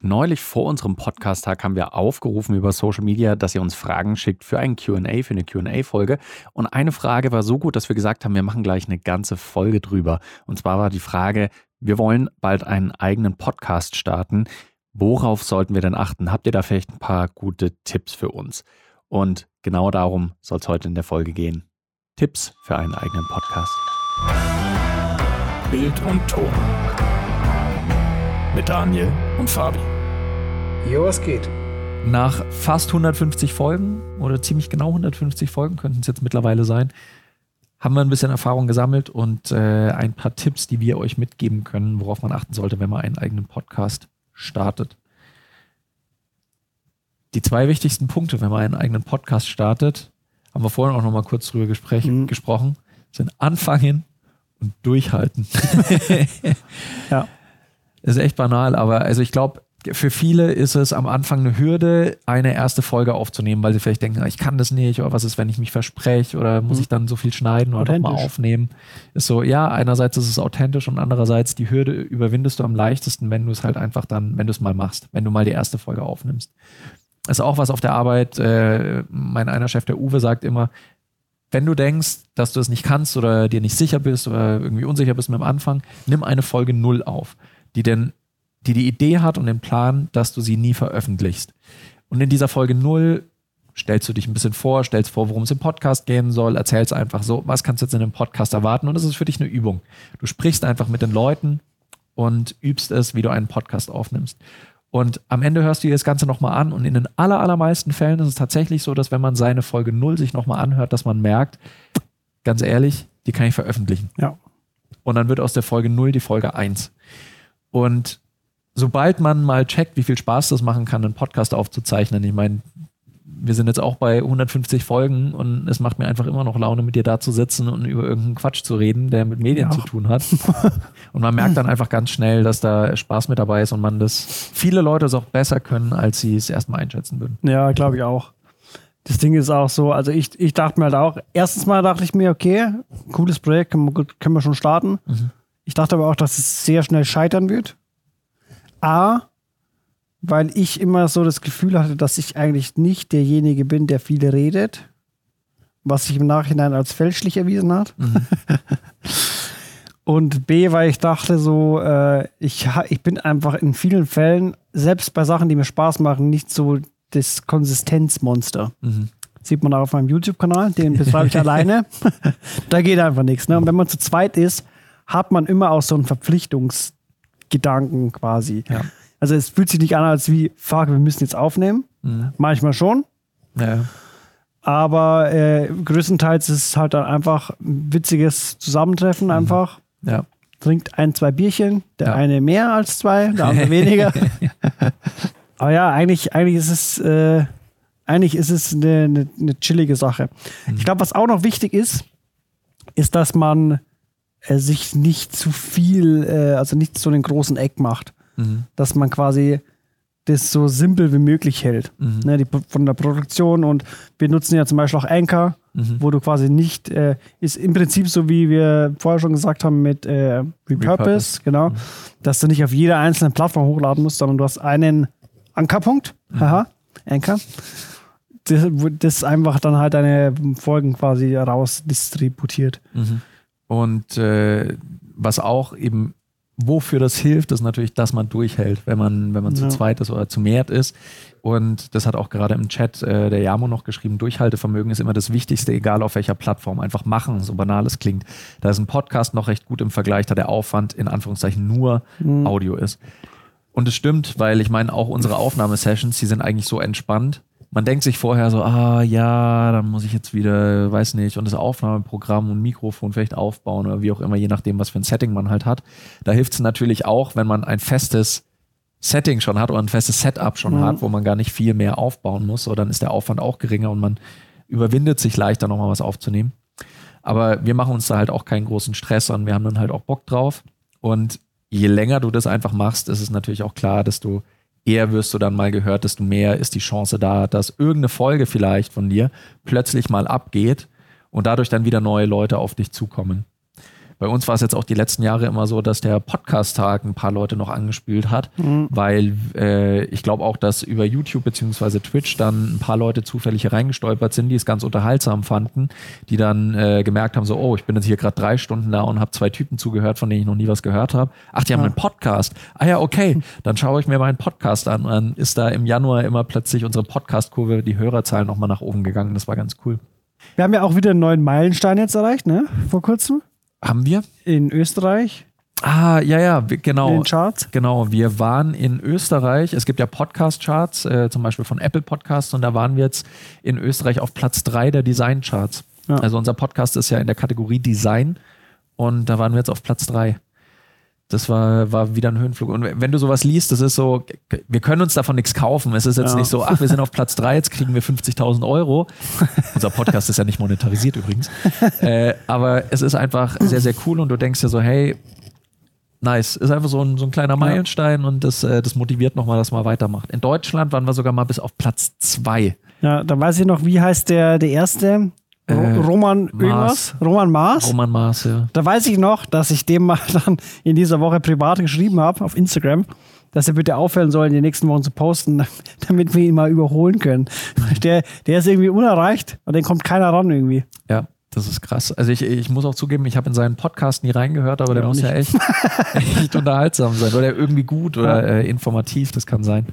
Neulich vor unserem Podcast-Tag haben wir aufgerufen über Social Media, dass ihr uns Fragen schickt für ein QA, für eine QA-Folge. Und eine Frage war so gut, dass wir gesagt haben, wir machen gleich eine ganze Folge drüber. Und zwar war die Frage, wir wollen bald einen eigenen Podcast starten. Worauf sollten wir denn achten? Habt ihr da vielleicht ein paar gute Tipps für uns? Und genau darum soll es heute in der Folge gehen. Tipps für einen eigenen Podcast. Bild und Ton mit Daniel und Fabi. Jo, was geht? Nach fast 150 Folgen oder ziemlich genau 150 Folgen könnten es jetzt mittlerweile sein, haben wir ein bisschen Erfahrung gesammelt und äh, ein paar Tipps, die wir euch mitgeben können, worauf man achten sollte, wenn man einen eigenen Podcast startet. Die zwei wichtigsten Punkte, wenn man einen eigenen Podcast startet, haben wir vorhin auch noch mal kurz drüber gespräch, mhm. gesprochen, sind anfangen und durchhalten. ja. Ist echt banal, aber also ich glaube, für viele ist es am Anfang eine Hürde, eine erste Folge aufzunehmen, weil sie vielleicht denken, ich kann das nicht, oder was ist, wenn ich mich verspreche, oder muss mhm. ich dann so viel schneiden oder mal aufnehmen. Ist so, ja, einerseits ist es authentisch und andererseits die Hürde überwindest du am leichtesten, wenn du es halt einfach dann, wenn du es mal machst, wenn du mal die erste Folge aufnimmst. Ist auch was auf der Arbeit, äh, mein einer Chef, der Uwe, sagt immer, wenn du denkst, dass du es nicht kannst oder dir nicht sicher bist oder irgendwie unsicher bist mit dem Anfang, nimm eine Folge null auf die denn, die die Idee hat und den Plan, dass du sie nie veröffentlichst. Und in dieser Folge 0 stellst du dich ein bisschen vor, stellst vor, worum es im Podcast gehen soll, erzählst einfach so, was kannst du jetzt in dem Podcast erwarten und das ist für dich eine Übung. Du sprichst einfach mit den Leuten und übst es, wie du einen Podcast aufnimmst. Und am Ende hörst du dir das Ganze nochmal an und in den aller, allermeisten Fällen ist es tatsächlich so, dass wenn man seine Folge 0 sich nochmal anhört, dass man merkt, ganz ehrlich, die kann ich veröffentlichen. Ja. Und dann wird aus der Folge 0 die Folge 1. Und sobald man mal checkt, wie viel Spaß das machen kann, einen Podcast aufzuzeichnen, ich meine, wir sind jetzt auch bei 150 Folgen und es macht mir einfach immer noch Laune, mit dir da zu sitzen und über irgendeinen Quatsch zu reden, der mit Medien ja. zu tun hat. und man merkt dann einfach ganz schnell, dass da Spaß mit dabei ist und man das viele Leute es auch besser können, als sie es erstmal einschätzen würden. Ja, glaube ich auch. Das Ding ist auch so, also ich, ich dachte mir halt auch, erstens mal dachte ich mir, okay, cooles Projekt, können wir, können wir schon starten. Mhm. Ich dachte aber auch, dass es sehr schnell scheitern wird. A, weil ich immer so das Gefühl hatte, dass ich eigentlich nicht derjenige bin, der viel redet, was sich im Nachhinein als fälschlich erwiesen hat. Mhm. Und B, weil ich dachte so, äh, ich, ich bin einfach in vielen Fällen, selbst bei Sachen, die mir Spaß machen, nicht so das Konsistenzmonster. Mhm. Sieht man auch auf meinem YouTube-Kanal, den betreibe ich alleine. da geht einfach nichts. Ne? Und wenn man zu zweit ist, hat man immer auch so einen Verpflichtungsgedanken quasi. Ja. Also es fühlt sich nicht an, als wie, fuck, wir müssen jetzt aufnehmen. Mhm. Manchmal schon. Ja. Aber äh, größtenteils ist es halt dann einfach ein witziges Zusammentreffen mhm. einfach. Ja. Trinkt ein, zwei Bierchen, der ja. eine mehr als zwei, der andere weniger. Aber ja, eigentlich, eigentlich ist es, äh, eigentlich ist es eine, eine, eine chillige Sache. Mhm. Ich glaube, was auch noch wichtig ist, ist, dass man äh, sich nicht zu viel, äh, also nicht so einen großen Eck macht. Mhm. Dass man quasi das so simpel wie möglich hält. Mhm. Ne, die, von der Produktion und wir nutzen ja zum Beispiel auch Anchor, mhm. wo du quasi nicht, äh, ist im Prinzip so wie wir vorher schon gesagt haben mit äh, Repurpose, Repurpose, genau, mhm. dass du nicht auf jeder einzelnen Plattform hochladen musst, sondern du hast einen Ankerpunkt, mhm. haha, Anchor, das, das einfach dann halt deine Folgen quasi raus distributiert. Und äh, was auch eben, wofür das hilft, ist natürlich, dass man durchhält, wenn man, wenn man ja. zu zweit ist oder zu mehrt ist. Und das hat auch gerade im Chat äh, der Jamo noch geschrieben, Durchhaltevermögen ist immer das Wichtigste, egal auf welcher Plattform. Einfach machen, so banal es klingt. Da ist ein Podcast noch recht gut im Vergleich, da der Aufwand in Anführungszeichen nur mhm. Audio ist. Und es stimmt, weil ich meine, auch unsere Aufnahmesessions, die sind eigentlich so entspannt, man denkt sich vorher so, ah ja, dann muss ich jetzt wieder, weiß nicht, und das Aufnahmeprogramm und Mikrofon vielleicht aufbauen oder wie auch immer, je nachdem, was für ein Setting man halt hat. Da hilft es natürlich auch, wenn man ein festes Setting schon hat oder ein festes Setup schon mhm. hat, wo man gar nicht viel mehr aufbauen muss, so dann ist der Aufwand auch geringer und man überwindet sich leichter, nochmal was aufzunehmen. Aber wir machen uns da halt auch keinen großen Stress und wir haben dann halt auch Bock drauf. Und je länger du das einfach machst, ist es natürlich auch klar, dass du eher wirst du dann mal gehört, desto mehr ist die Chance da, dass irgendeine Folge vielleicht von dir plötzlich mal abgeht und dadurch dann wieder neue Leute auf dich zukommen. Bei uns war es jetzt auch die letzten Jahre immer so, dass der Podcast-Tag ein paar Leute noch angespült hat, mhm. weil äh, ich glaube auch, dass über YouTube beziehungsweise Twitch dann ein paar Leute zufällig hier reingestolpert sind, die es ganz unterhaltsam fanden, die dann äh, gemerkt haben, so, oh, ich bin jetzt hier gerade drei Stunden da und habe zwei Typen zugehört, von denen ich noch nie was gehört habe. Ach, die haben ja. einen Podcast. Ah ja, okay, dann schaue ich mir meinen Podcast an. Dann ist da im Januar immer plötzlich unsere Podcast-Kurve, die Hörerzahlen nochmal nach oben gegangen. Das war ganz cool. Wir haben ja auch wieder einen neuen Meilenstein jetzt erreicht, ne? Vor kurzem. Haben wir? In Österreich. Ah, ja, ja, genau. In den Charts. Genau, wir waren in Österreich. Es gibt ja Podcast-Charts, äh, zum Beispiel von Apple Podcasts, und da waren wir jetzt in Österreich auf Platz 3 der Design-Charts. Ja. Also unser Podcast ist ja in der Kategorie Design und da waren wir jetzt auf Platz 3. Das war, war wieder ein Höhenflug. Und wenn du sowas liest, das ist so, wir können uns davon nichts kaufen. Es ist jetzt ja. nicht so, ach, wir sind auf Platz drei, jetzt kriegen wir 50.000 Euro. Unser Podcast ist ja nicht monetarisiert übrigens. Äh, aber es ist einfach sehr, sehr cool und du denkst dir so, hey, nice. Ist einfach so ein, so ein kleiner Meilenstein ja. und das, äh, das motiviert nochmal, dass man weitermacht. In Deutschland waren wir sogar mal bis auf Platz zwei. Ja, da weiß ich noch, wie heißt der, der erste? Äh, Roman irgendwas? Roman Mars? Roman Mars, ja. Da weiß ich noch, dass ich dem mal dann in dieser Woche privat geschrieben habe auf Instagram, dass er bitte aufhören soll, in den nächsten Wochen zu posten, damit wir ihn mal überholen können. Mhm. Der, der ist irgendwie unerreicht und den kommt keiner ran irgendwie. Ja. Das ist krass. Also ich, ich muss auch zugeben, ich habe in seinen Podcast nie reingehört, aber der muss nicht. ja echt, echt unterhaltsam sein oder irgendwie gut oder äh, informativ, das kann sein.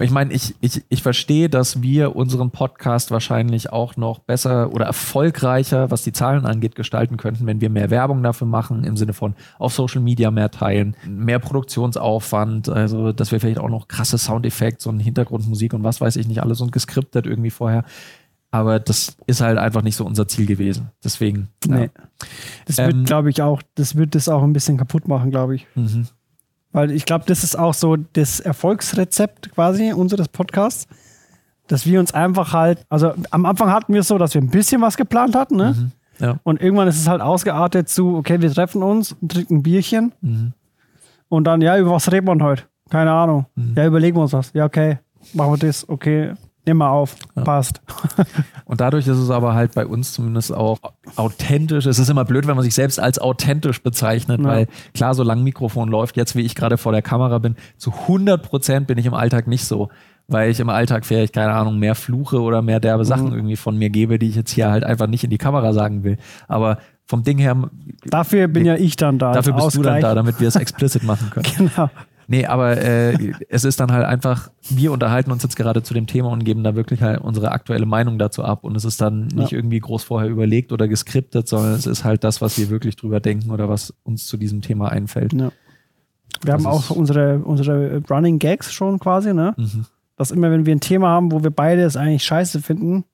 Ich meine, ich, ich, ich verstehe, dass wir unseren Podcast wahrscheinlich auch noch besser oder erfolgreicher, was die Zahlen angeht, gestalten könnten, wenn wir mehr Werbung dafür machen, im Sinne von auf Social Media mehr teilen, mehr Produktionsaufwand, also dass wir vielleicht auch noch krasse Soundeffekte und Hintergrundmusik und was weiß ich nicht alles und geskriptet irgendwie vorher. Aber das ist halt einfach nicht so unser Ziel gewesen. Deswegen. Nee. Ja. Das wird, ähm, glaube ich, auch, das wird das auch ein bisschen kaputt machen, glaube ich. Mhm. Weil ich glaube, das ist auch so das Erfolgsrezept quasi unseres Podcasts, dass wir uns einfach halt, also am Anfang hatten wir es so, dass wir ein bisschen was geplant hatten, ne? Mhm. Ja. Und irgendwann ist es halt ausgeartet zu, okay, wir treffen uns und trinken ein Bierchen. Mhm. Und dann, ja, über was reden wir heute? Keine Ahnung. Mhm. Ja, überlegen wir uns was. Ja, okay, machen wir das, okay, nimm mal auf, ja. passt. Und dadurch ist es aber halt bei uns zumindest auch authentisch. Es ist immer blöd, wenn man sich selbst als authentisch bezeichnet, ja. weil klar, solange Mikrofon läuft, jetzt wie ich gerade vor der Kamera bin, zu 100 Prozent bin ich im Alltag nicht so. Weil ich im Alltag vielleicht, keine Ahnung, mehr fluche oder mehr derbe mhm. Sachen irgendwie von mir gebe, die ich jetzt hier halt einfach nicht in die Kamera sagen will. Aber vom Ding her. Dafür bin ja ich dann da. Dafür bist Ausgleich. du dann da, damit wir es explicit machen können. genau. Nee, aber äh, es ist dann halt einfach, wir unterhalten uns jetzt gerade zu dem Thema und geben da wirklich halt unsere aktuelle Meinung dazu ab. Und es ist dann nicht ja. irgendwie groß vorher überlegt oder geskriptet, sondern es ist halt das, was wir wirklich drüber denken oder was uns zu diesem Thema einfällt. Ja. Wir das haben auch unsere, unsere Running Gags schon quasi, ne? Mhm. Dass immer, wenn wir ein Thema haben, wo wir beide es eigentlich scheiße finden,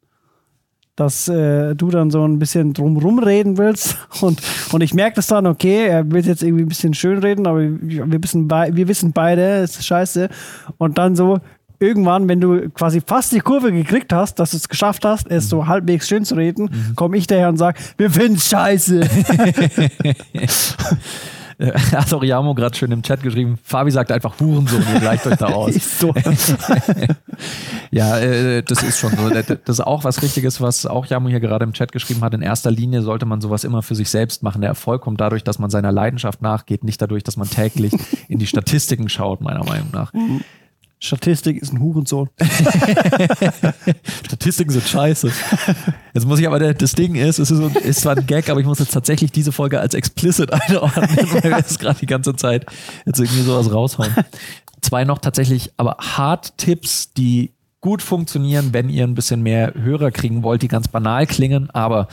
dass äh, du dann so ein bisschen drumrum reden willst. Und, und ich merke das dann, okay, er will jetzt irgendwie ein bisschen schön reden, aber wir wissen, wir wissen beide, es ist scheiße. Und dann so, irgendwann, wenn du quasi fast die Kurve gekriegt hast, dass du es geschafft hast, es so halbwegs schön zu reden, mhm. komme ich daher und sage, wir finden es Hat auch Jamo gerade schön im Chat geschrieben. Fabi sagt einfach Hurensohn, ihr gleicht euch da aus. so. ja, äh, das ist schon so. Das ist auch was Richtiges, was auch Jamo hier gerade im Chat geschrieben hat. In erster Linie sollte man sowas immer für sich selbst machen. Der Erfolg kommt dadurch, dass man seiner Leidenschaft nachgeht, nicht dadurch, dass man täglich in die Statistiken schaut, meiner Meinung nach. Statistik ist ein Hurensohn. Statistiken sind scheiße. Jetzt muss ich aber, das Ding ist, es ist, ist, zwar ein Gag, aber ich muss jetzt tatsächlich diese Folge als explicit einordnen, weil wir jetzt gerade die ganze Zeit jetzt irgendwie sowas raushauen. Zwei noch tatsächlich, aber Hard-Tipps, die gut funktionieren, wenn ihr ein bisschen mehr Hörer kriegen wollt, die ganz banal klingen, aber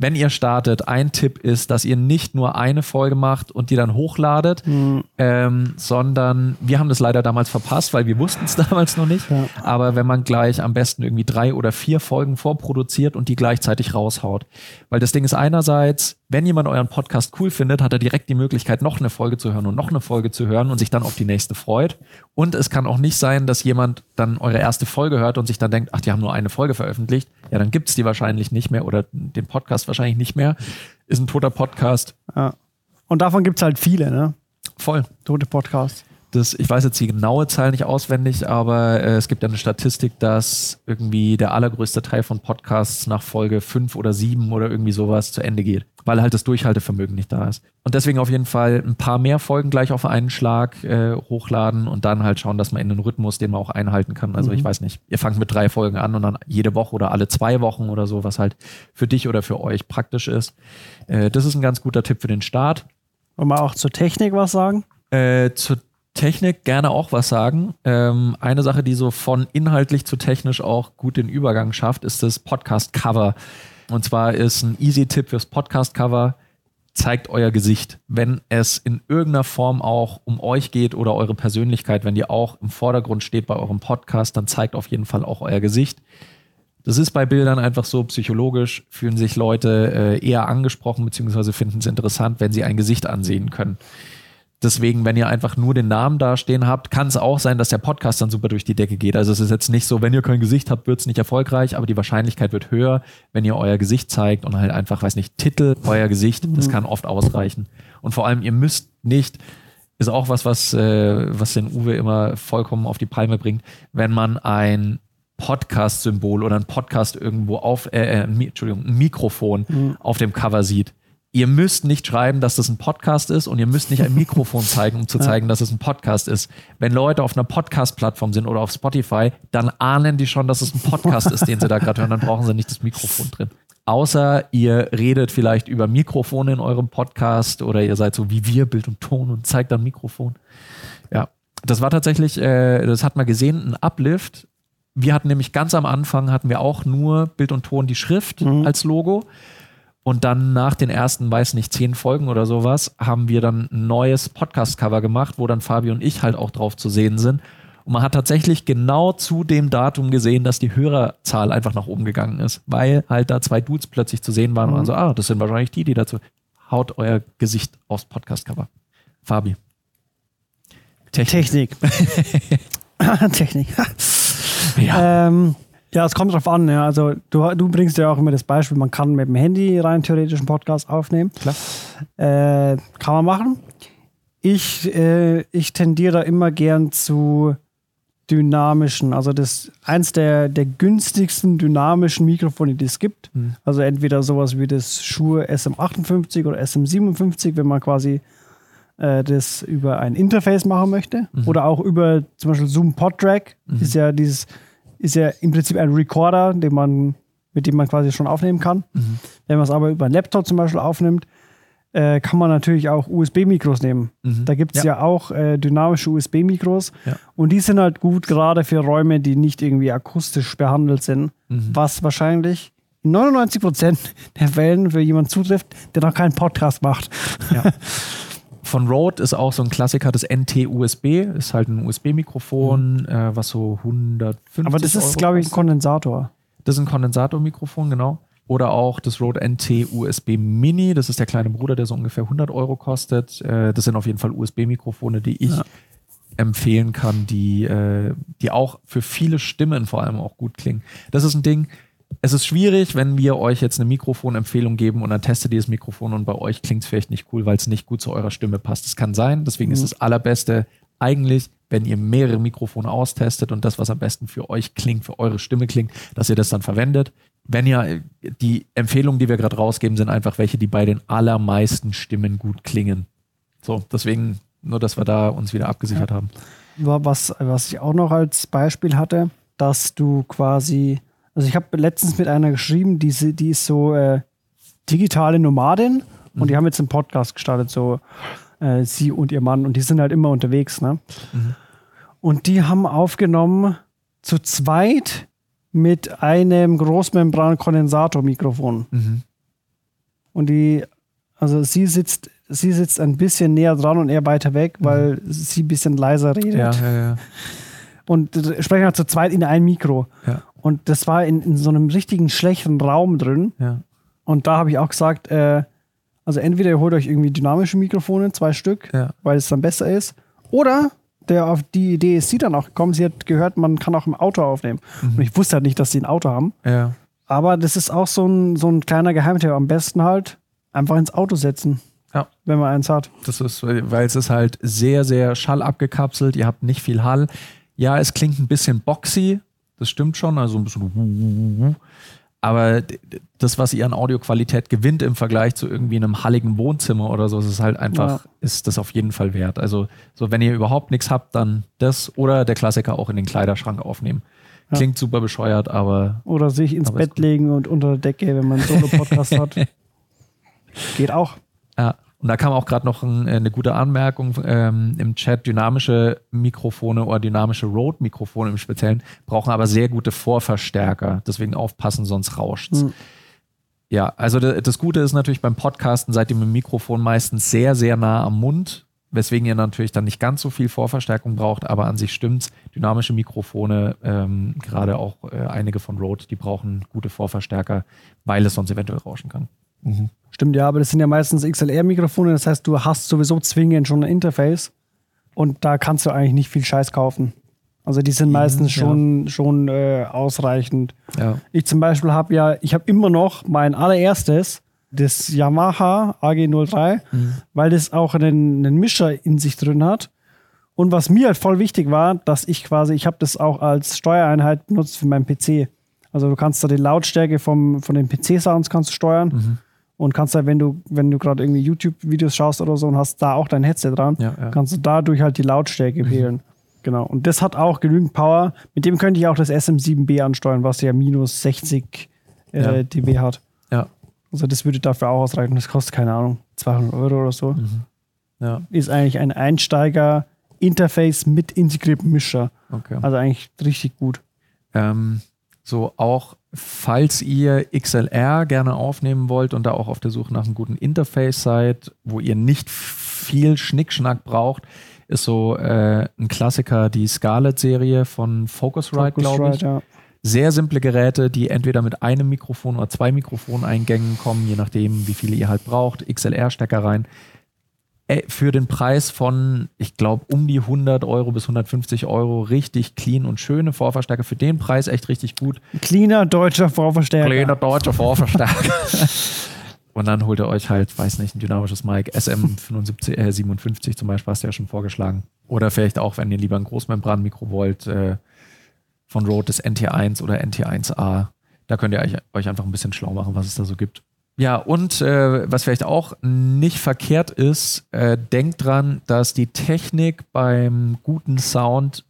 wenn ihr startet, ein Tipp ist, dass ihr nicht nur eine Folge macht und die dann hochladet, mhm. ähm, sondern wir haben das leider damals verpasst, weil wir wussten es damals noch nicht. Ja. Aber wenn man gleich am besten irgendwie drei oder vier Folgen vorproduziert und die gleichzeitig raushaut. Weil das Ding ist einerseits, wenn jemand euren Podcast cool findet, hat er direkt die Möglichkeit, noch eine Folge zu hören und noch eine Folge zu hören und sich dann auf die nächste freut. Und es kann auch nicht sein, dass jemand dann eure erste Folge hört und sich dann denkt, ach, die haben nur eine Folge veröffentlicht. Ja, dann gibt's die wahrscheinlich nicht mehr oder den Podcast wahrscheinlich nicht mehr. Ist ein toter Podcast. Ja. Und davon gibt es halt viele, ne? Voll. Tote Podcasts. Das, ich weiß jetzt die genaue Zahl nicht auswendig, aber äh, es gibt ja eine Statistik, dass irgendwie der allergrößte Teil von Podcasts nach Folge fünf oder sieben oder irgendwie sowas zu Ende geht. Weil halt das Durchhaltevermögen nicht da ist. Und deswegen auf jeden Fall ein paar mehr Folgen gleich auf einen Schlag äh, hochladen und dann halt schauen, dass man in den Rhythmus, den man auch einhalten kann. Also mhm. ich weiß nicht, ihr fangt mit drei Folgen an und dann jede Woche oder alle zwei Wochen oder so, was halt für dich oder für euch praktisch ist. Äh, das ist ein ganz guter Tipp für den Start. Wollen wir auch zur Technik was sagen? Äh, zur Technik gerne auch was sagen. Ähm, eine Sache, die so von inhaltlich zu technisch auch gut den Übergang schafft, ist das Podcast-Cover. Und zwar ist ein Easy-Tipp fürs Podcast-Cover, zeigt euer Gesicht. Wenn es in irgendeiner Form auch um euch geht oder eure Persönlichkeit, wenn die auch im Vordergrund steht bei eurem Podcast, dann zeigt auf jeden Fall auch euer Gesicht. Das ist bei Bildern einfach so psychologisch, fühlen sich Leute äh, eher angesprochen bzw. finden es interessant, wenn sie ein Gesicht ansehen können. Deswegen, wenn ihr einfach nur den Namen dastehen habt, kann es auch sein, dass der Podcast dann super durch die Decke geht. Also es ist jetzt nicht so, wenn ihr kein Gesicht habt, wird es nicht erfolgreich, aber die Wahrscheinlichkeit wird höher, wenn ihr euer Gesicht zeigt und halt einfach, weiß nicht, Titel, euer Gesicht, das mhm. kann oft ausreichen. Und vor allem, ihr müsst nicht, ist auch was, was, äh, was den Uwe immer vollkommen auf die Palme bringt, wenn man ein Podcast-Symbol oder ein Podcast irgendwo auf, äh, äh Entschuldigung, ein Mikrofon mhm. auf dem Cover sieht ihr müsst nicht schreiben, dass das ein Podcast ist und ihr müsst nicht ein Mikrofon zeigen, um zu zeigen, dass es ein Podcast ist. Wenn Leute auf einer Podcast-Plattform sind oder auf Spotify, dann ahnen die schon, dass es ein Podcast ist, den sie da gerade hören, dann brauchen sie nicht das Mikrofon drin. Außer ihr redet vielleicht über Mikrofone in eurem Podcast oder ihr seid so wie wir, Bild und Ton und zeigt dann Mikrofon. Ja, das war tatsächlich, äh, das hat man gesehen, ein Uplift. Wir hatten nämlich ganz am Anfang hatten wir auch nur Bild und Ton, die Schrift mhm. als Logo. Und dann nach den ersten, weiß nicht, zehn Folgen oder sowas, haben wir dann ein neues Podcast-Cover gemacht, wo dann Fabi und ich halt auch drauf zu sehen sind. Und man hat tatsächlich genau zu dem Datum gesehen, dass die Hörerzahl einfach nach oben gegangen ist, weil halt da zwei Dudes plötzlich zu sehen waren mhm. und so, ah, das sind wahrscheinlich die, die dazu. Haut euer Gesicht aufs Podcast-Cover. Fabi. Technik. Technik. Technik. ja. Ähm, ja, es kommt drauf an. Ja. Also du, du bringst ja auch immer das Beispiel, man kann mit dem Handy rein theoretisch einen Podcast aufnehmen. Klar. Äh, kann man machen. Ich, äh, ich tendiere immer gern zu dynamischen, also das eins der, der günstigsten dynamischen Mikrofone, die es gibt. Mhm. Also entweder sowas wie das Shure SM58 oder SM57, wenn man quasi äh, das über ein Interface machen möchte. Mhm. Oder auch über zum Beispiel Zoom PodTrack. Mhm. Ist ja dieses ist ja im Prinzip ein Recorder, den man, mit dem man quasi schon aufnehmen kann. Mhm. Wenn man es aber über einen Laptop zum Beispiel aufnimmt, äh, kann man natürlich auch USB-Mikros nehmen. Mhm. Da gibt es ja. ja. auch äh, dynamische USB-Mikros ja. und die sind halt gut gerade für Räume, die nicht irgendwie akustisch behandelt sind, mhm. was wahrscheinlich in 99 Prozent der Fällen für jemanden zutrifft, der noch keinen Podcast macht. Ja. Von Rode ist auch so ein Klassiker, das NT-USB, ist halt ein USB-Mikrofon, mhm. äh, was so 150 Aber das ist, glaube ich, ein Kondensator. Das ist ein Kondensatormikrofon, genau. Oder auch das Rode NT-USB Mini, das ist der kleine Bruder, der so ungefähr 100 Euro kostet. Äh, das sind auf jeden Fall USB-Mikrofone, die ich ja. empfehlen kann, die, äh, die auch für viele Stimmen vor allem auch gut klingen. Das ist ein Ding, es ist schwierig, wenn wir euch jetzt eine Mikrofonempfehlung geben und dann testet ihr das Mikrofon und bei euch klingt es vielleicht nicht cool, weil es nicht gut zu eurer Stimme passt. Das kann sein. Deswegen mhm. ist das Allerbeste eigentlich, wenn ihr mehrere Mikrofone austestet und das, was am besten für euch klingt, für eure Stimme klingt, dass ihr das dann verwendet. Wenn ihr die Empfehlungen, die wir gerade rausgeben, sind einfach welche, die bei den allermeisten Stimmen gut klingen. So, deswegen nur, dass wir da uns wieder abgesichert ja. haben. Was, was ich auch noch als Beispiel hatte, dass du quasi also ich habe letztens mit einer geschrieben, die, die ist so äh, digitale Nomadin und mhm. die haben jetzt einen Podcast gestartet, so äh, sie und ihr Mann und die sind halt immer unterwegs. Ne? Mhm. Und die haben aufgenommen zu zweit mit einem Großmembran-Kondensator-Mikrofon. Mhm. Und die, also sie sitzt, sie sitzt ein bisschen näher dran und er weiter weg, weil mhm. sie ein bisschen leiser redet. Ja, ja, ja. Und sprechen halt zu zweit in ein Mikro. Ja. Und das war in, in so einem richtigen schlechten Raum drin. Ja. Und da habe ich auch gesagt, äh, also entweder ihr holt euch irgendwie dynamische Mikrofone, zwei Stück, ja. weil es dann besser ist. Oder der auf die Idee ist sie dann auch gekommen, sie hat gehört, man kann auch im Auto aufnehmen. Mhm. Und ich wusste halt nicht, dass sie ein Auto haben. Ja. Aber das ist auch so ein, so ein kleiner Geheimtipp. Am besten halt einfach ins Auto setzen. Ja. Wenn man eins hat. Das ist, weil es ist halt sehr, sehr schallabgekapselt. Ihr habt nicht viel Hall. Ja, es klingt ein bisschen boxy, das stimmt schon, also ein bisschen. aber das, was ihr an Audioqualität gewinnt im Vergleich zu irgendwie einem halligen Wohnzimmer oder so, ist halt einfach, ja. ist das auf jeden Fall wert. Also, so wenn ihr überhaupt nichts habt, dann das oder der Klassiker auch in den Kleiderschrank aufnehmen. Klingt ja. super bescheuert, aber. Oder sich ins Bett legen und unter der Decke, wenn man einen Solo-Podcast hat. Geht auch. Ja. Und da kam auch gerade noch ein, äh, eine gute Anmerkung ähm, im Chat. Dynamische Mikrofone oder dynamische Rode-Mikrofone im Speziellen brauchen aber sehr gute Vorverstärker. Deswegen aufpassen, sonst rauscht's. Mhm. Ja, also das Gute ist natürlich beim Podcasten seid ihr mit dem Mikrofon meistens sehr, sehr nah am Mund, weswegen ihr natürlich dann nicht ganz so viel Vorverstärkung braucht, aber an sich stimmt's. Dynamische Mikrofone, ähm, gerade auch äh, einige von Rode, die brauchen gute Vorverstärker, weil es sonst eventuell rauschen kann. Mhm. Stimmt, ja, aber das sind ja meistens XLR-Mikrofone, das heißt, du hast sowieso zwingend schon ein Interface und da kannst du eigentlich nicht viel Scheiß kaufen. Also die sind mhm, meistens ja. schon, schon äh, ausreichend. Ja. Ich zum Beispiel habe ja, ich habe immer noch mein allererstes, das Yamaha AG03, mhm. weil das auch einen, einen Mischer in sich drin hat. Und was mir halt voll wichtig war, dass ich quasi, ich habe das auch als Steuereinheit benutzt für meinen PC. Also du kannst da die Lautstärke vom, von den PC-Sounds kannst du steuern. Mhm und kannst da, wenn du, wenn du gerade irgendwie YouTube-Videos schaust oder so und hast da auch dein Headset dran, ja, ja. kannst du dadurch halt die Lautstärke mhm. wählen. Genau. Und das hat auch genügend Power. Mit dem könnte ich auch das SM7B ansteuern, was ja minus 60 äh, ja. dB hat. Ja. Also das würde dafür auch ausreichen. Das kostet, keine Ahnung, 200 Euro oder so. Mhm. Ja. Ist eigentlich ein Einsteiger-Interface mit integriertem Mischer. Okay. Also eigentlich richtig gut. Ähm, so auch falls ihr XLR gerne aufnehmen wollt und da auch auf der Suche nach einem guten Interface seid, wo ihr nicht viel Schnickschnack braucht, ist so äh, ein Klassiker die Scarlett-Serie von Focusrite, glaube ich. Ja. Sehr simple Geräte, die entweder mit einem Mikrofon oder zwei Mikrofoneingängen kommen, je nachdem, wie viele ihr halt braucht. XLR-Stecker rein. Äh, für den Preis von, ich glaube, um die 100 Euro bis 150 Euro richtig clean und schöne Vorverstärker. Für den Preis echt richtig gut. Cleaner deutscher Vorverstärker. Cleaner deutscher Vorverstärker. und dann holt ihr euch halt, weiß nicht, ein dynamisches Mic. SM57, äh, 57 zum Beispiel hast du ja schon vorgeschlagen. Oder vielleicht auch, wenn ihr lieber ein Großmembranmikro wollt, äh, von Rode das NT1 oder NT1A. Da könnt ihr euch einfach ein bisschen schlau machen, was es da so gibt. Ja, und äh, was vielleicht auch nicht verkehrt ist, äh, denkt dran, dass die Technik beim guten Sound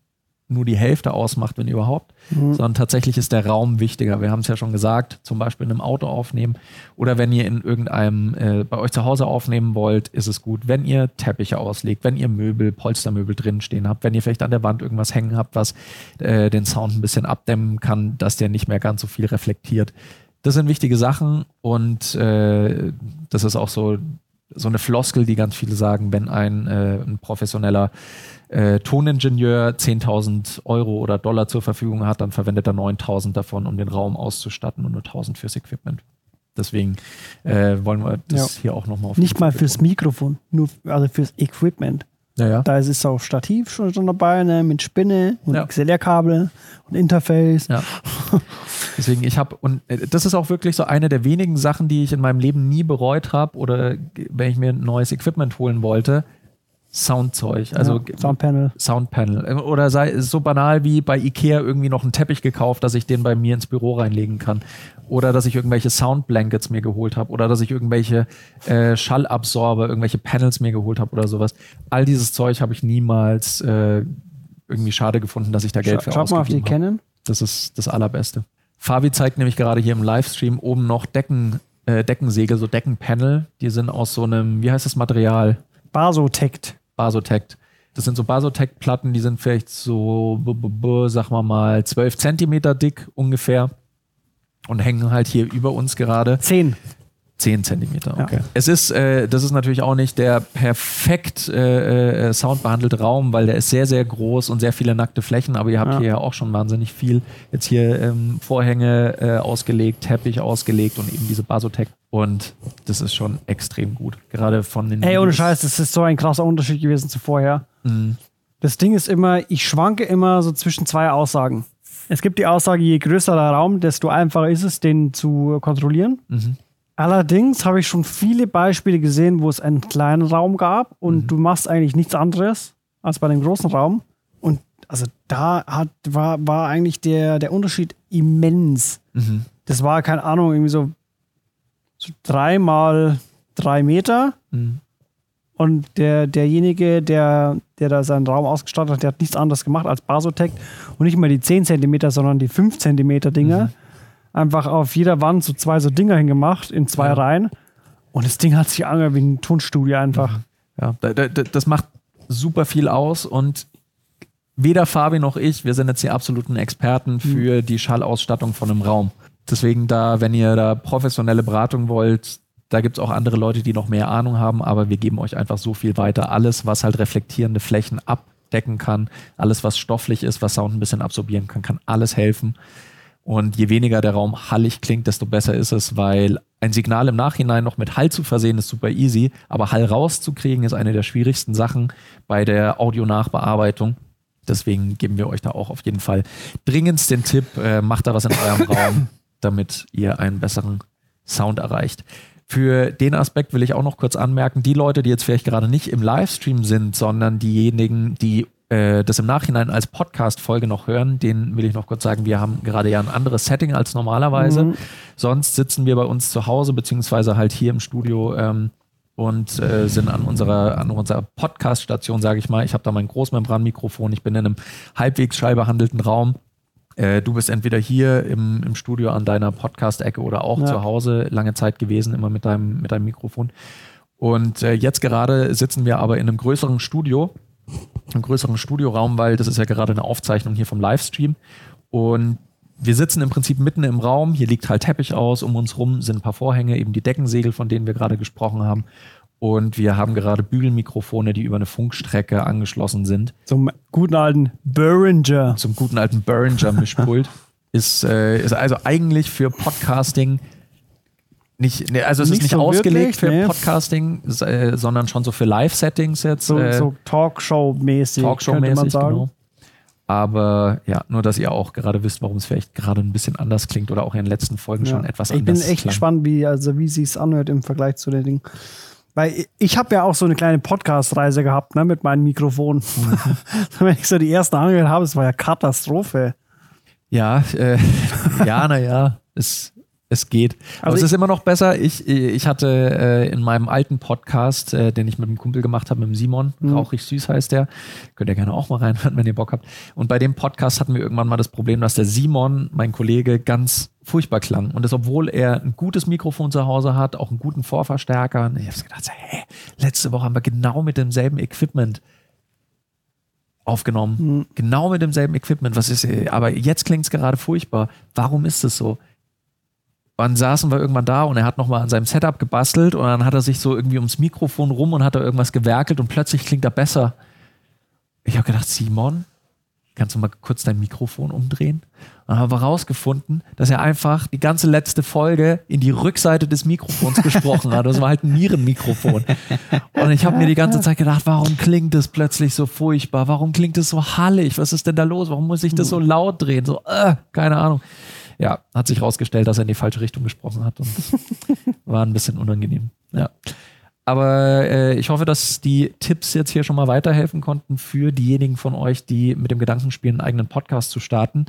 nur die Hälfte ausmacht, wenn überhaupt, mhm. sondern tatsächlich ist der Raum wichtiger. Wir haben es ja schon gesagt, zum Beispiel in einem Auto aufnehmen oder wenn ihr in irgendeinem äh, bei euch zu Hause aufnehmen wollt, ist es gut, wenn ihr Teppiche auslegt, wenn ihr Möbel, Polstermöbel drin stehen habt, wenn ihr vielleicht an der Wand irgendwas hängen habt, was äh, den Sound ein bisschen abdämmen kann, dass der nicht mehr ganz so viel reflektiert. Das sind wichtige Sachen und äh, das ist auch so, so eine Floskel, die ganz viele sagen, wenn ein, äh, ein professioneller äh, Toningenieur 10.000 Euro oder Dollar zur Verfügung hat, dann verwendet er 9.000 davon, um den Raum auszustatten und nur 1.000 fürs Equipment. Deswegen äh, wollen wir das ja. hier auch nochmal auf Nicht mal fürs Mikrofon, nur also fürs Equipment. Ja, ja. Da ist es auch Stativ schon dabei, ne, mit Spinne und ja. XLR-Kabel und Interface. Ja. Deswegen, ich habe, und äh, das ist auch wirklich so eine der wenigen Sachen, die ich in meinem Leben nie bereut habe oder wenn ich mir ein neues Equipment holen wollte, Soundzeug, also ja, Soundpanel. Soundpanel. Oder sei so banal wie bei Ikea irgendwie noch einen Teppich gekauft, dass ich den bei mir ins Büro reinlegen kann. Oder dass ich irgendwelche Soundblankets mir geholt habe. Oder dass ich irgendwelche äh, Schallabsorber, irgendwelche Panels mir geholt habe oder sowas. All dieses Zeug habe ich niemals äh, irgendwie schade gefunden, dass ich da Geld Sch für Schaut mal auf die Canon. Das ist das Allerbeste. Fabi zeigt nämlich gerade hier im Livestream oben noch Decken, äh, Deckensegel, so Deckenpanel. Die sind aus so einem, wie heißt das Material? Basotect. Basotect. Das sind so Basotect-Platten, die sind vielleicht so, sag mal mal, 12 Zentimeter dick ungefähr und hängen halt hier über uns gerade. Zehn. 10 Zentimeter, okay. Ja. Es ist, äh, das ist natürlich auch nicht der perfekt äh, äh, soundbehandelte Raum, weil der ist sehr, sehr groß und sehr viele nackte Flächen, aber ihr habt ja. hier ja auch schon wahnsinnig viel. Jetzt hier ähm, Vorhänge äh, ausgelegt, Teppich ausgelegt und eben diese Basotec. Und das ist schon extrem gut. Gerade von den. Ey, ohne Scheiß, das ist so ein krasser Unterschied gewesen zu vorher. Mhm. Das Ding ist immer, ich schwanke immer so zwischen zwei Aussagen. Es gibt die Aussage, je größer der Raum, desto einfacher ist es, den zu kontrollieren. Mhm. Allerdings habe ich schon viele Beispiele gesehen, wo es einen kleinen Raum gab und mhm. du machst eigentlich nichts anderes als bei dem großen Raum. Und also da hat, war, war eigentlich der, der Unterschied immens. Mhm. das war, keine Ahnung, irgendwie so, so drei mal drei Meter. Mhm. Und der, derjenige, der, der da seinen Raum ausgestattet hat, der hat nichts anderes gemacht als Basotec und nicht mal die 10 cm, sondern die 5 cm Dinger. Mhm. Einfach auf jeder Wand so zwei so Dinger hingemacht in zwei ja. Reihen. Und das Ding hat sich angehört wie ein Tonstudio einfach. Ja, das macht super viel aus und weder Fabi noch ich, wir sind jetzt die absoluten Experten mhm. für mhm. die Schallausstattung von einem Raum. Deswegen da, wenn ihr da professionelle Beratung wollt, da gibt es auch andere Leute, die noch mehr Ahnung haben, aber wir geben euch einfach so viel weiter. Alles, was halt reflektierende Flächen abdecken kann, alles, was stofflich ist, was Sound ein bisschen absorbieren kann, kann alles helfen. Und je weniger der Raum hallig klingt, desto besser ist es, weil ein Signal im Nachhinein noch mit Hall zu versehen ist super easy, aber Hall rauszukriegen ist eine der schwierigsten Sachen bei der Audionachbearbeitung. Deswegen geben wir euch da auch auf jeden Fall dringendst den Tipp, äh, macht da was in eurem Raum, damit ihr einen besseren Sound erreicht. Für den Aspekt will ich auch noch kurz anmerken, die Leute, die jetzt vielleicht gerade nicht im Livestream sind, sondern diejenigen, die äh, das im Nachhinein als Podcast-Folge noch hören, denen will ich noch kurz sagen, wir haben gerade ja ein anderes Setting als normalerweise. Mhm. Sonst sitzen wir bei uns zu Hause, beziehungsweise halt hier im Studio ähm, und äh, sind an unserer, an unserer Podcast-Station, sage ich mal. Ich habe da mein Großmembranmikrofon, ich bin in einem halbwegs schallbehandelten Raum äh, du bist entweder hier im, im Studio an deiner Podcast-Ecke oder auch ja. zu Hause lange Zeit gewesen, immer mit deinem, mit deinem Mikrofon. Und äh, jetzt gerade sitzen wir aber in einem größeren Studio, einem größeren Studioraum, weil das ist ja gerade eine Aufzeichnung hier vom Livestream. Und wir sitzen im Prinzip mitten im Raum. Hier liegt halt Teppich aus. Um uns rum sind ein paar Vorhänge, eben die Deckensegel, von denen wir gerade gesprochen haben. Und wir haben gerade Bügelmikrofone, die über eine Funkstrecke angeschlossen sind. Zum guten alten Behringer. Zum guten alten Behringer-Mischpult. ist, äh, ist also eigentlich für Podcasting nicht, ne, also es nicht ist nicht so ausgelegt wirklich, für nee. Podcasting, äh, sondern schon so für Live-Settings jetzt. So, äh, so Talkshow-mäßig, Talkshow-mäßig, man sagen. Genau. Aber ja, nur dass ihr auch gerade wisst, warum es vielleicht gerade ein bisschen anders klingt oder auch in den letzten Folgen ja. schon etwas ich anders Ich bin echt klang. gespannt, wie, also wie sie es anhört im Vergleich zu den Dingen. Weil ich habe ja auch so eine kleine Podcast-Reise gehabt ne, mit meinem Mikrofon. Mhm. Wenn ich so die ersten angehört habe, es war ja Katastrophe. Ja, äh, ja, naja, es, es geht. Aber also es ist immer noch besser. Ich, ich hatte äh, in meinem alten Podcast, äh, den ich mit einem Kumpel gemacht habe, mit dem Simon, mhm. Rauchig Süß heißt der. Könnt ihr gerne auch mal reinhören, wenn ihr Bock habt. Und bei dem Podcast hatten wir irgendwann mal das Problem, dass der Simon, mein Kollege, ganz furchtbar klang. Und das, obwohl er ein gutes Mikrofon zu Hause hat, auch einen guten Vorverstärker. Und ich habe gedacht, hä, letzte Woche haben wir genau mit demselben Equipment aufgenommen. Mhm. Genau mit demselben Equipment. Was ist, aber jetzt klingt es gerade furchtbar. Warum ist es so? Dann saßen wir irgendwann da und er hat nochmal an seinem Setup gebastelt und dann hat er sich so irgendwie ums Mikrofon rum und hat da irgendwas gewerkelt und plötzlich klingt er besser. Ich habe gedacht, Simon, kannst du mal kurz dein Mikrofon umdrehen? Und dann haben wir rausgefunden, dass er einfach die ganze letzte Folge in die Rückseite des Mikrofons gesprochen hat. Das war halt ein Nierenmikrofon. Und ich habe mir die ganze Zeit gedacht, warum klingt das plötzlich so furchtbar? Warum klingt es so hallig? Was ist denn da los? Warum muss ich das so laut drehen? So, äh, keine Ahnung ja, hat sich herausgestellt, dass er in die falsche Richtung gesprochen hat und war ein bisschen unangenehm. Ja. Aber äh, ich hoffe, dass die Tipps jetzt hier schon mal weiterhelfen konnten für diejenigen von euch, die mit dem Gedanken spielen, einen eigenen Podcast zu starten.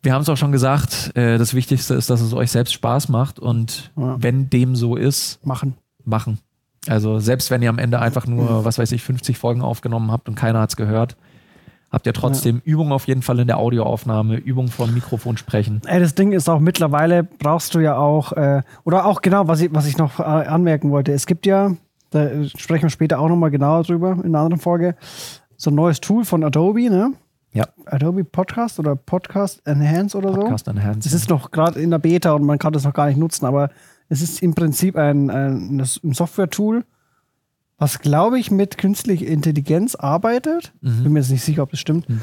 Wir haben es auch schon gesagt, äh, das Wichtigste ist, dass es euch selbst Spaß macht und ja. wenn dem so ist, machen. Machen. Also selbst wenn ihr am Ende einfach nur, was weiß ich, 50 Folgen aufgenommen habt und keiner hat es gehört, habt ihr trotzdem ja. Übung auf jeden Fall in der Audioaufnahme, Übung vom Mikrofon sprechen. Ey, das Ding ist auch mittlerweile brauchst du ja auch, äh, oder auch genau, was ich, was ich noch äh, anmerken wollte. Es gibt ja, da sprechen wir später auch nochmal genauer drüber in einer anderen Folge, so ein neues Tool von Adobe, ne? Ja. Adobe Podcast oder Podcast Enhance oder Podcast so. Podcast Enhance. Es ist noch gerade in der Beta und man kann das noch gar nicht nutzen, aber es ist im Prinzip ein, ein, ein Software-Tool, was glaube ich mit künstlicher Intelligenz arbeitet. Mhm. Bin mir jetzt nicht sicher, ob das stimmt. Mhm.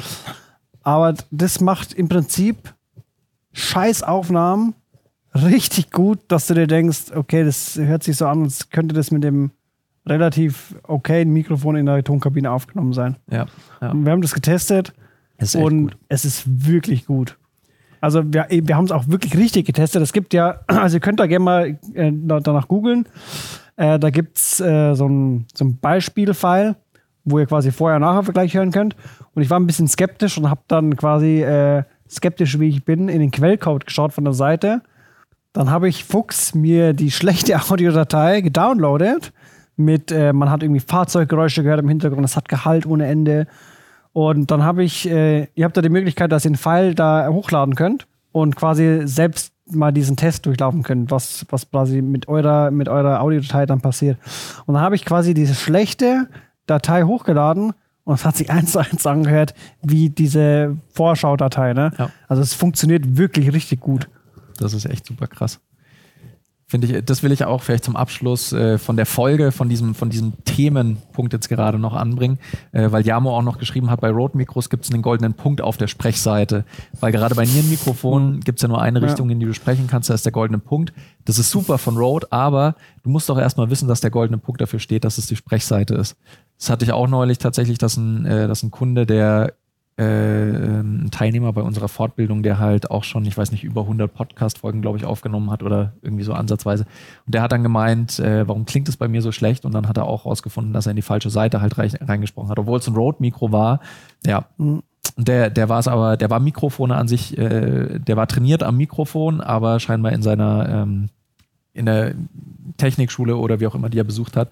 Aber das macht im Prinzip Scheißaufnahmen richtig gut, dass du dir denkst, okay, das hört sich so an, als könnte das mit dem relativ okayen Mikrofon in der Tonkabine aufgenommen sein. Ja, ja. wir haben das getestet und gut. es ist wirklich gut. Also wir, wir haben es auch wirklich richtig getestet. Es gibt ja, also ihr könnt da gerne mal äh, danach googeln. Äh, da gibt es äh, so ein, so ein Beispielfile, wo ihr quasi vorher und nachher Vergleich hören könnt. Und ich war ein bisschen skeptisch und habe dann quasi äh, skeptisch wie ich bin, in den Quellcode geschaut von der Seite. Dann habe ich Fuchs mir die schlechte Audiodatei gedownloadet. Mit, äh, man hat irgendwie Fahrzeuggeräusche gehört im Hintergrund, es hat Gehalt ohne Ende. Und dann habe ich, äh, ihr habt da die Möglichkeit, dass ihr einen File da hochladen könnt und quasi selbst mal diesen Test durchlaufen könnt, was, was quasi mit eurer, mit eurer Audiodatei dann passiert. Und dann habe ich quasi diese schlechte Datei hochgeladen und es hat sich eins zu eins angehört wie diese Vorschaudatei. Ne? Ja. Also es funktioniert wirklich richtig gut. Das ist echt super krass. Finde ich, das will ich auch vielleicht zum Abschluss äh, von der Folge, von diesem, von diesem Themenpunkt jetzt gerade noch anbringen, äh, weil Jamo auch noch geschrieben hat, bei Rode Mikros gibt es einen goldenen Punkt auf der Sprechseite. Weil gerade bei Nierenmikrofonen mhm. gibt es ja nur eine Richtung, ja. in die du sprechen kannst, da ist der goldene Punkt. Das ist super von Rode, aber du musst doch erstmal wissen, dass der goldene Punkt dafür steht, dass es die Sprechseite ist. Das hatte ich auch neulich tatsächlich, dass ein, äh, dass ein Kunde, der ein Teilnehmer bei unserer Fortbildung, der halt auch schon, ich weiß nicht, über 100 Podcast-Folgen, glaube ich, aufgenommen hat oder irgendwie so ansatzweise. Und der hat dann gemeint, äh, warum klingt es bei mir so schlecht? Und dann hat er auch rausgefunden, dass er in die falsche Seite halt reingesprochen hat, obwohl es ein Rode-Mikro war. Ja. Mhm. Der, der war es aber, der war Mikrofone an sich, äh, der war trainiert am Mikrofon, aber scheinbar in seiner, ähm, in der Technikschule oder wie auch immer, die er besucht hat,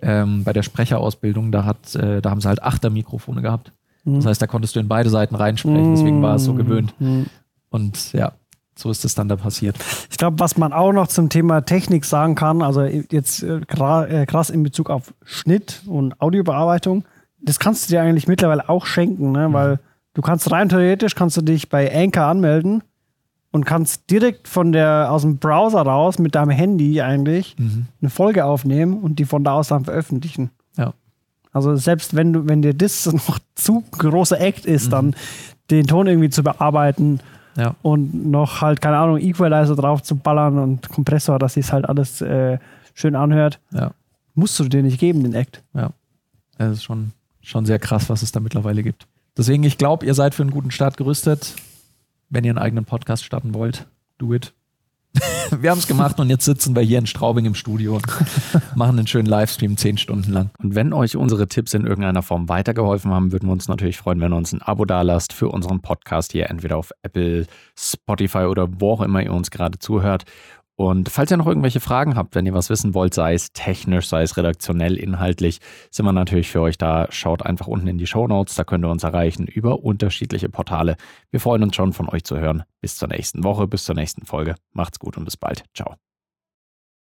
ähm, bei der Sprecherausbildung, da hat, äh, da haben sie halt Achter-Mikrofone gehabt. Mhm. Das heißt, da konntest du in beide Seiten reinsprechen, deswegen war es so gewöhnt. Mhm. Und ja, so ist es dann da passiert. Ich glaube, was man auch noch zum Thema Technik sagen kann, also jetzt äh, äh, krass in Bezug auf Schnitt und Audiobearbeitung, das kannst du dir eigentlich mittlerweile auch schenken, ne? Mhm. weil du kannst rein theoretisch kannst du dich bei Anchor anmelden und kannst direkt von der aus dem Browser raus mit deinem Handy eigentlich mhm. eine Folge aufnehmen und die von da aus dann veröffentlichen. Also selbst wenn du, wenn dir das noch zu großer Act ist, mhm. dann den Ton irgendwie zu bearbeiten ja. und noch halt, keine Ahnung, Equalizer drauf zu ballern und Kompressor, dass sich halt alles äh, schön anhört, ja. musst du dir nicht geben, den Act. Ja. Das ist schon, schon sehr krass, was es da mittlerweile gibt. Deswegen, ich glaube, ihr seid für einen guten Start gerüstet. Wenn ihr einen eigenen Podcast starten wollt, do it. wir haben es gemacht und jetzt sitzen wir hier in Straubing im Studio und machen einen schönen Livestream zehn Stunden lang. Und wenn euch unsere Tipps in irgendeiner Form weitergeholfen haben, würden wir uns natürlich freuen, wenn ihr uns ein Abo dalasst für unseren Podcast hier, entweder auf Apple, Spotify oder wo auch immer ihr uns gerade zuhört. Und falls ihr noch irgendwelche Fragen habt, wenn ihr was wissen wollt, sei es technisch, sei es redaktionell, inhaltlich, sind wir natürlich für euch da. Schaut einfach unten in die Show Notes, da könnt ihr uns erreichen über unterschiedliche Portale. Wir freuen uns schon von euch zu hören. Bis zur nächsten Woche, bis zur nächsten Folge. Macht's gut und bis bald. Ciao.